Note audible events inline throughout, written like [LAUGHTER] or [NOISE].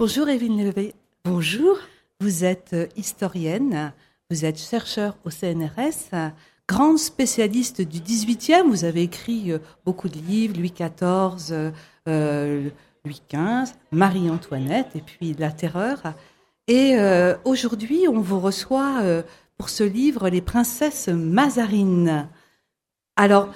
Bonjour Evelyne Levé. Bonjour. Vous êtes euh, historienne, vous êtes chercheur au CNRS, grande spécialiste du 18e. Vous avez écrit euh, beaucoup de livres, Louis XIV, euh, Louis XV, Marie-Antoinette et puis La Terreur. Et aujourd'hui, on vous reçoit pour ce livre Les princesses Mazarines. Alors,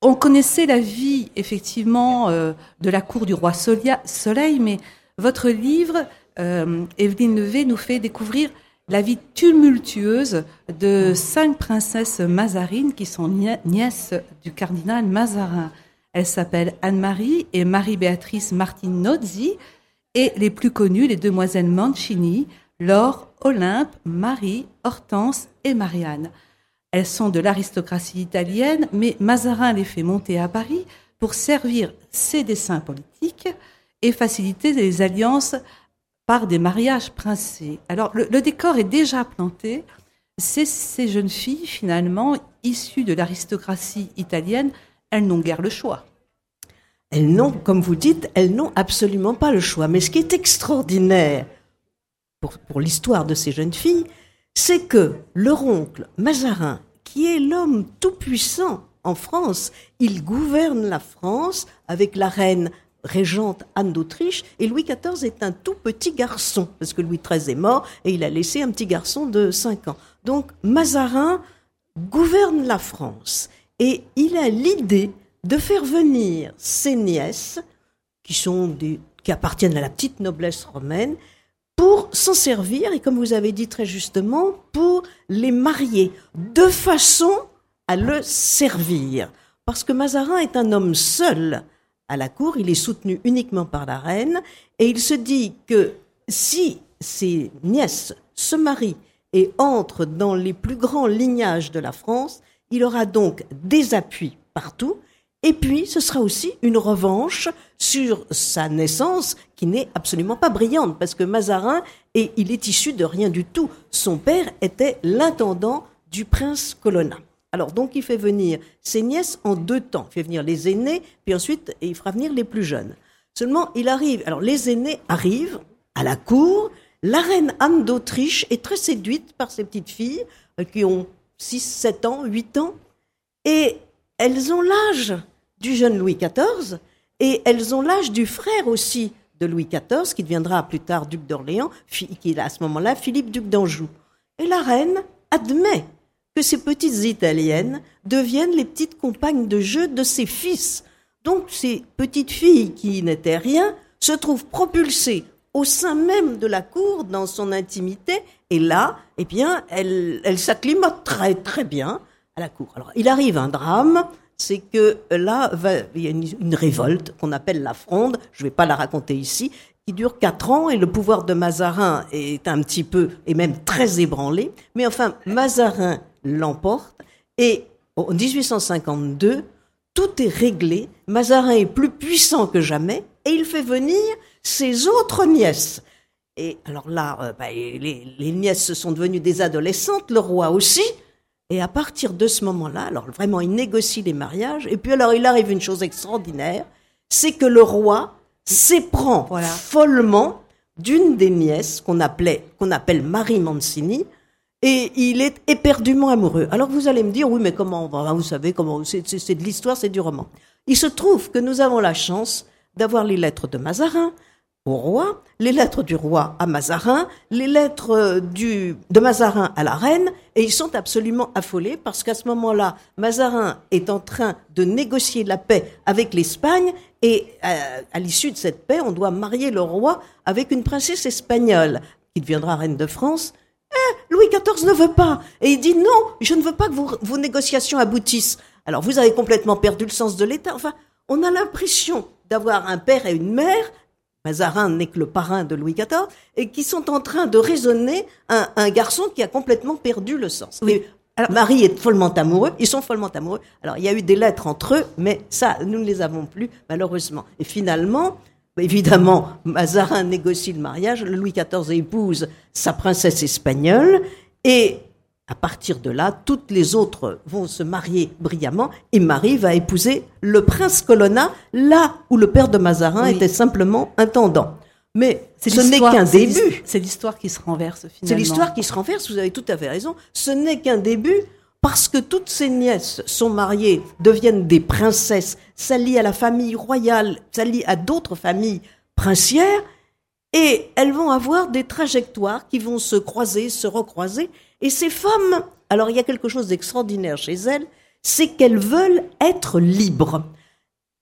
on connaissait la vie, effectivement, de la cour du roi Soleil, mais votre livre, euh, Evelyne Levé, nous fait découvrir la vie tumultueuse de cinq princesses mazarines qui sont nièces du cardinal Mazarin. Elles s'appellent Anne-Marie et Marie-Béatrice Martinozzi et les plus connues, les demoiselles Mancini, Laure, Olympe, Marie, Hortense et Marianne. Elles sont de l'aristocratie italienne, mais Mazarin les fait monter à Paris pour servir ses desseins politiques et faciliter les alliances par des mariages princiers. Alors le, décor est déjà planté. Ces, jeunes filles, finalement, issues de l'aristocratie italienne, elles n'ont guère le choix. Elles n'ont, comme vous dites, elles n'ont absolument pas le choix. Mais ce qui est extraordinaire pour, pour l'histoire de ces jeunes filles, c'est que leur oncle Mazarin, qui est l'homme tout-puissant en France, il gouverne la France avec la reine régente Anne d'Autriche, et Louis XIV est un tout petit garçon, parce que Louis XIII est mort, et il a laissé un petit garçon de 5 ans. Donc Mazarin gouverne la France, et il a l'idée de faire venir ses nièces, qui, sont des, qui appartiennent à la petite noblesse romaine, pour s'en servir, et comme vous avez dit très justement, pour les marier, de façon à le servir. Parce que Mazarin est un homme seul, à la cour, il est soutenu uniquement par la reine, et il se dit que si ses nièces se marient et entrent dans les plus grands lignages de la France, il aura donc des appuis partout, et puis ce sera aussi une revanche sur sa naissance qui n'est absolument pas brillante, parce que Mazarin, et il est issu de rien du tout. Son père était l'intendant du prince Colonna. Alors donc il fait venir ses nièces en deux temps. Il fait venir les aînés, puis ensuite il fera venir les plus jeunes. Seulement il arrive, alors les aînés arrivent à la cour, la reine Anne d'Autriche est très séduite par ces petites filles euh, qui ont 6, 7 ans, 8 ans, et elles ont l'âge du jeune Louis XIV, et elles ont l'âge du frère aussi de Louis XIV, qui deviendra plus tard duc d'Orléans, qui est à ce moment-là Philippe duc d'Anjou. Et la reine admet que ces petites Italiennes deviennent les petites compagnes de jeu de ses fils. Donc ces petites filles qui n'étaient rien se trouvent propulsées au sein même de la cour, dans son intimité, et là, eh bien, elle s'acclimatent très très bien à la cour. Alors, il arrive un drame, c'est que là, il y a une, une révolte qu'on appelle la fronde, je ne vais pas la raconter ici, qui dure quatre ans et le pouvoir de Mazarin est un petit peu, et même très ébranlé. Mais enfin, Mazarin l'emporte. Et en 1852, tout est réglé. Mazarin est plus puissant que jamais et il fait venir ses autres nièces. Et alors là, euh, bah, les, les, nièces sont devenues des adolescentes, le roi aussi. Et à partir de ce moment-là, alors vraiment, il négocie les mariages. Et puis alors, il arrive une chose extraordinaire, c'est que le roi s'éprend follement d'une des nièces qu'on appelait, qu'on appelle Marie Mancini, et il est éperdument amoureux. Alors vous allez me dire, oui, mais comment, vous savez, comment, c'est de l'histoire, c'est du roman. Il se trouve que nous avons la chance d'avoir les lettres de Mazarin au roi, les lettres du roi à Mazarin, les lettres du, de Mazarin à la reine, et ils sont absolument affolés parce qu'à ce moment-là, Mazarin est en train de négocier la paix avec l'Espagne, et à, à l'issue de cette paix, on doit marier le roi avec une princesse espagnole qui deviendra reine de France, Louis XIV ne veut pas. Et il dit non, je ne veux pas que vos, négociations aboutissent. Alors vous avez complètement perdu le sens de l'État. Enfin, on a l'impression d'avoir un père et une mère. Mazarin n'est que le parrain de Louis XIV et qui sont en train de raisonner un, garçon qui a complètement perdu le sens. Oui. Marie est follement amoureux, ils sont follement amoureux. Alors il y a eu des lettres entre eux, mais ça, nous ne les avons plus malheureusement. Et finalement, Évidemment, Mazarin négocie le mariage, Louis XIV épouse sa princesse espagnole, et à partir de là, toutes les autres vont se marier brillamment, et Marie va épouser le prince Colonna, là où le père de Mazarin était simplement intendant. Mais ce n'est qu'un début. C'est l'histoire qui se renverse finalement. C'est l'histoire qui se renverse, vous avez tout à fait raison. Ce n'est qu'un début parce que toutes ces nièces sont mariées, deviennent des princesses, s'allient à la famille royale, s'allient à d'autres familles princières, et elles vont avoir des trajectoires qui vont se croiser, se recroiser. Et ces femmes, alors il y a quelque chose d'extraordinaire chez elles, c'est qu'elles veulent être libres.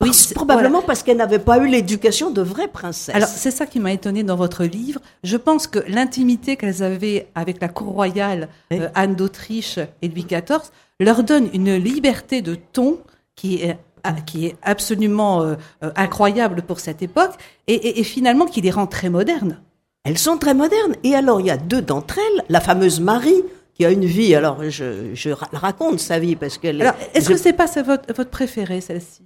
Oui, probablement parce qu'elles n'avaient pas eu l'éducation de vraies princesses. Alors c'est ça qui m'a étonnée dans votre livre. Je pense que l'intimité qu'elles avaient avec la cour royale, euh, Anne d'Autriche et Louis XIV, leur donne une liberté de ton qui est ah, qui est absolument euh, euh, incroyable pour cette époque et, et finalement qui les rend très modernes. Elles sont très modernes. Et alors il y a deux d'entre elles, la fameuse Marie qui a une vie. Alors je, je raconte sa vie parce qu'elle. Alors est-ce que c'est pas votre, votre préférée celle-ci?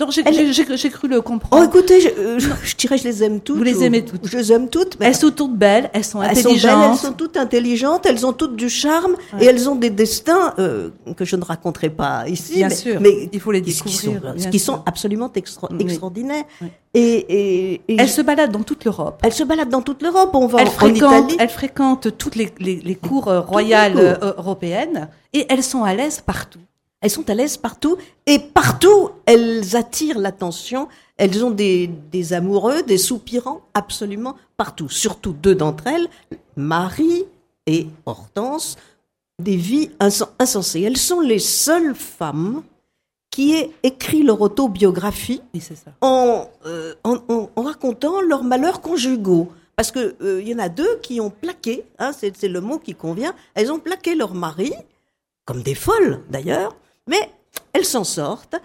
Donc j'ai cru le comprendre. Oh, écoutez, je, euh, je, dirais je les aime toutes. Vous les aimez toutes. Je les aime toutes. elles sont toutes belles, elles sont intelligentes. Elles sont, belles, elles sont toutes intelligentes, elles ont toutes du charme et elles ont des destins euh, que je ne raconterai pas ici. Bien mais, sûr, mais il faut les découvrir. Qui sont, qui sont absolument extraordinaires. Et, et, elles se baladent dans toute l'Europe. Elles se baladent dans toute l'Europe. On va elles en, fréquentent, Italie. Elles fréquentent toutes les, les, les cours royales euh, européennes et elles sont à l'aise partout. Elles sont à l'aise partout et partout elles attirent l'attention. Elles ont des, des amoureux, des soupirants absolument partout. Surtout deux d'entre elles, Marie et Hortense, des vies insensées. Elles sont les seules femmes qui aient écrit leur autobiographie En, euh, en, en, racontant leurs malheurs conjugaux. Parce qu'il euh, y en a deux qui ont plaqué, hein, c'est le mot qui convient, elles ont plaqué leur mari, comme des folles d'ailleurs, mais elles s'en sortent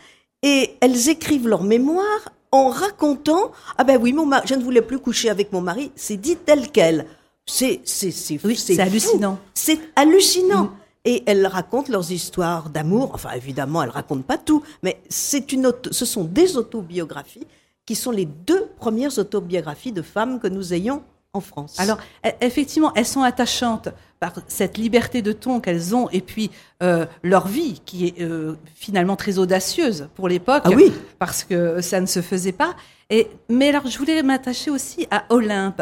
et elles écrivent leur mémoire en racontant ah ben oui mon mari, je ne voulais plus coucher avec mon mari, c'est dit tel quel. C'est c'est c'est oui, c'est hallucinant. C'est hallucinant. Mm. Et elles racontent leurs histoires d'amour. Enfin, évidemment, elles racontent pas tout, mais c'est une ce sont des autobiographies qui sont les deux premières autobiographies de femmes que nous ayons en France. Alors, e, effectivement, elles sont attachantes par cette liberté de ton qu'elles ont et puis euh, leur vie qui est euh, finalement très audacieuse pour l'époque ah oui. parce que ça ne se faisait pas. Et, mais alors, je voulais m'attacher aussi à Olympe.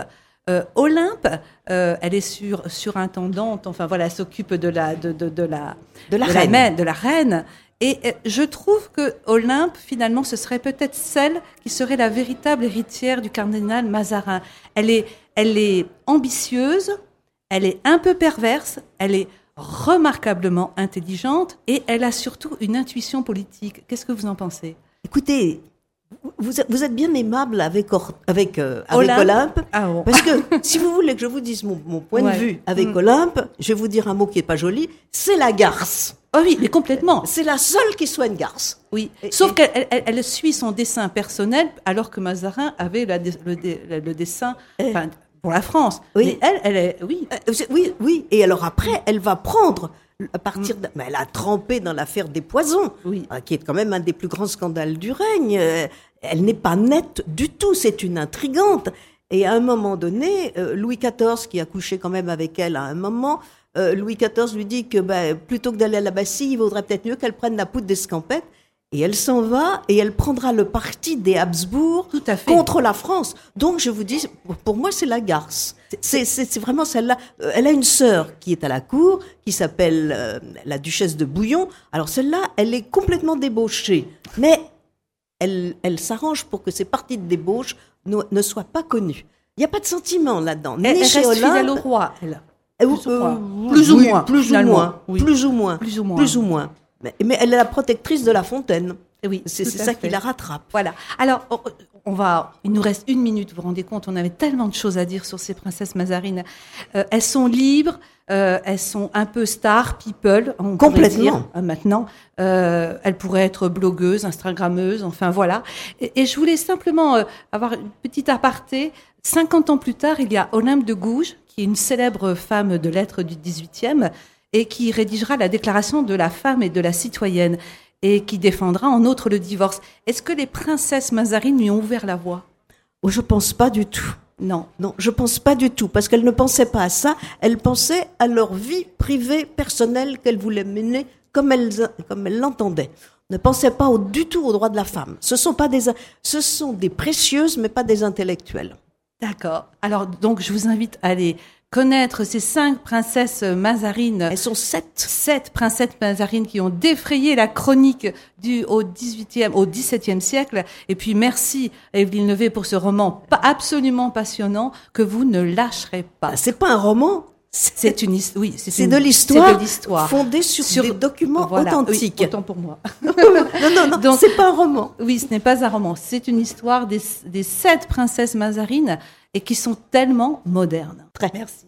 Euh, Olympe, elle est sur surintendante, enfin voilà, elle s'occupe de la de, de, de la de la, reine. de la reine. Et je trouve que Olympe, finalement, ce serait peut-être celle qui serait la véritable héritière du cardinal Mazarin. Elle est, elle est ambitieuse, elle est un peu perverse, elle est remarquablement intelligente et elle a surtout une intuition politique. Qu'est-ce que vous en pensez? Écoutez, vous êtes, vous êtes, bien aimable avec, avec, euh, avec Olympe. Ah Parce que [LAUGHS] si vous voulez que je vous dise mon, mon point de vue avec mm. Olympe, je vais vous dire un mot qui est pas joli, c'est la garce. Oh oui, mais complètement. C'est la seule qui soit une garce. Oui. Sauf qu'elle elle, suit son dessin personnel, alors que Mazarin avait la, le, le, dessin. Eh. Pour la France. Oui. Mais elle, elle est, oui. Euh, oui, oui. Et alors après, elle va prendre à partir de, mais elle a trempé dans l'affaire des poisons, oui. Euh, qui est quand même un des plus grands scandales du règne. Euh, elle n'est pas nette du tout, c'est une intrigante. Et à un moment donné, Louis XIV, qui a couché quand même avec elle à un moment, Louis XIV lui dit que ben, plutôt que d'aller à la Bastille, il vaudrait peut-être mieux qu'elle prenne la poudre d'escampette. Et elle s'en va et elle prendra le parti des Habsbourg Tout à fait. contre la France. Donc je vous dis, pour moi c'est la garce. C'est vraiment celle-là. Euh, elle a une sœur qui est à la cour, qui s'appelle euh, la duchesse de Bouillon. Alors celle-là, elle est complètement débauchée, mais elle, elle s'arrange pour que ces parties de débauche ne, ne soient pas connues. Il n'y a pas de sentiment là-dedans. Elle, elle reste fidèle au roi, elle. Euh, plus, ou moins, plus ou moins, plus ou moins, plus ou moins. Mais, elle est la protectrice de la fontaine. Oui, c'est ça qui la rattrape. Voilà. Alors, on va, il nous reste une minute, vous vous rendez compte, on avait tellement de choses à dire sur ces princesses mazarines. Euh, elles sont libres, euh, elles sont un peu stars, people, on Complètement. Dire, euh, maintenant. elles pourraient être blogueuses, instagrammeuses, enfin voilà. Et, et je voulais simplement avoir une petite aparté. 50 ans plus tard, il y a Olympe de Gouges, qui est une célèbre femme de lettres du 18e, et qui rédigera la déclaration de la femme et de la citoyenne et qui défendra en outre le divorce. Est-ce que les princesses mazarines lui ont ouvert la voie? Oh, Je pense pas du tout. Non. Non, je pense pas du tout, parce qu'elles ne pensaient pas à ça, elles pensaient à leur vie privée, personnelle, qu'elles voulaient mener comme elles, comme elles l'entendaient. Ne pensaient pas du tout aux droits de la femme. Ce sont pas des, ce sont des précieuses, mais pas des intellectuelles. D'accord. Alors, donc, je vous invite à aller connaître ces cinq princesses mazarines. Elles sont sept. Sept princesses mazarines qui ont défrayé la chronique du, au 18e, au 17e siècle. Et puis, merci Evelyne Levé pour ce roman absolument passionnant que vous ne lâcherez pas. C'est pas un roman, c'est une histoire. Oui, c'est de l'histoire fondée sur, sur, des documents authentiques. Oui, autant pour moi. [LAUGHS] non, non, non. c'est pas un roman. Oui, ce n'est pas un roman. C'est une histoire des, des sept princesses mazarines et qui sont tellement modernes. Très. Merci.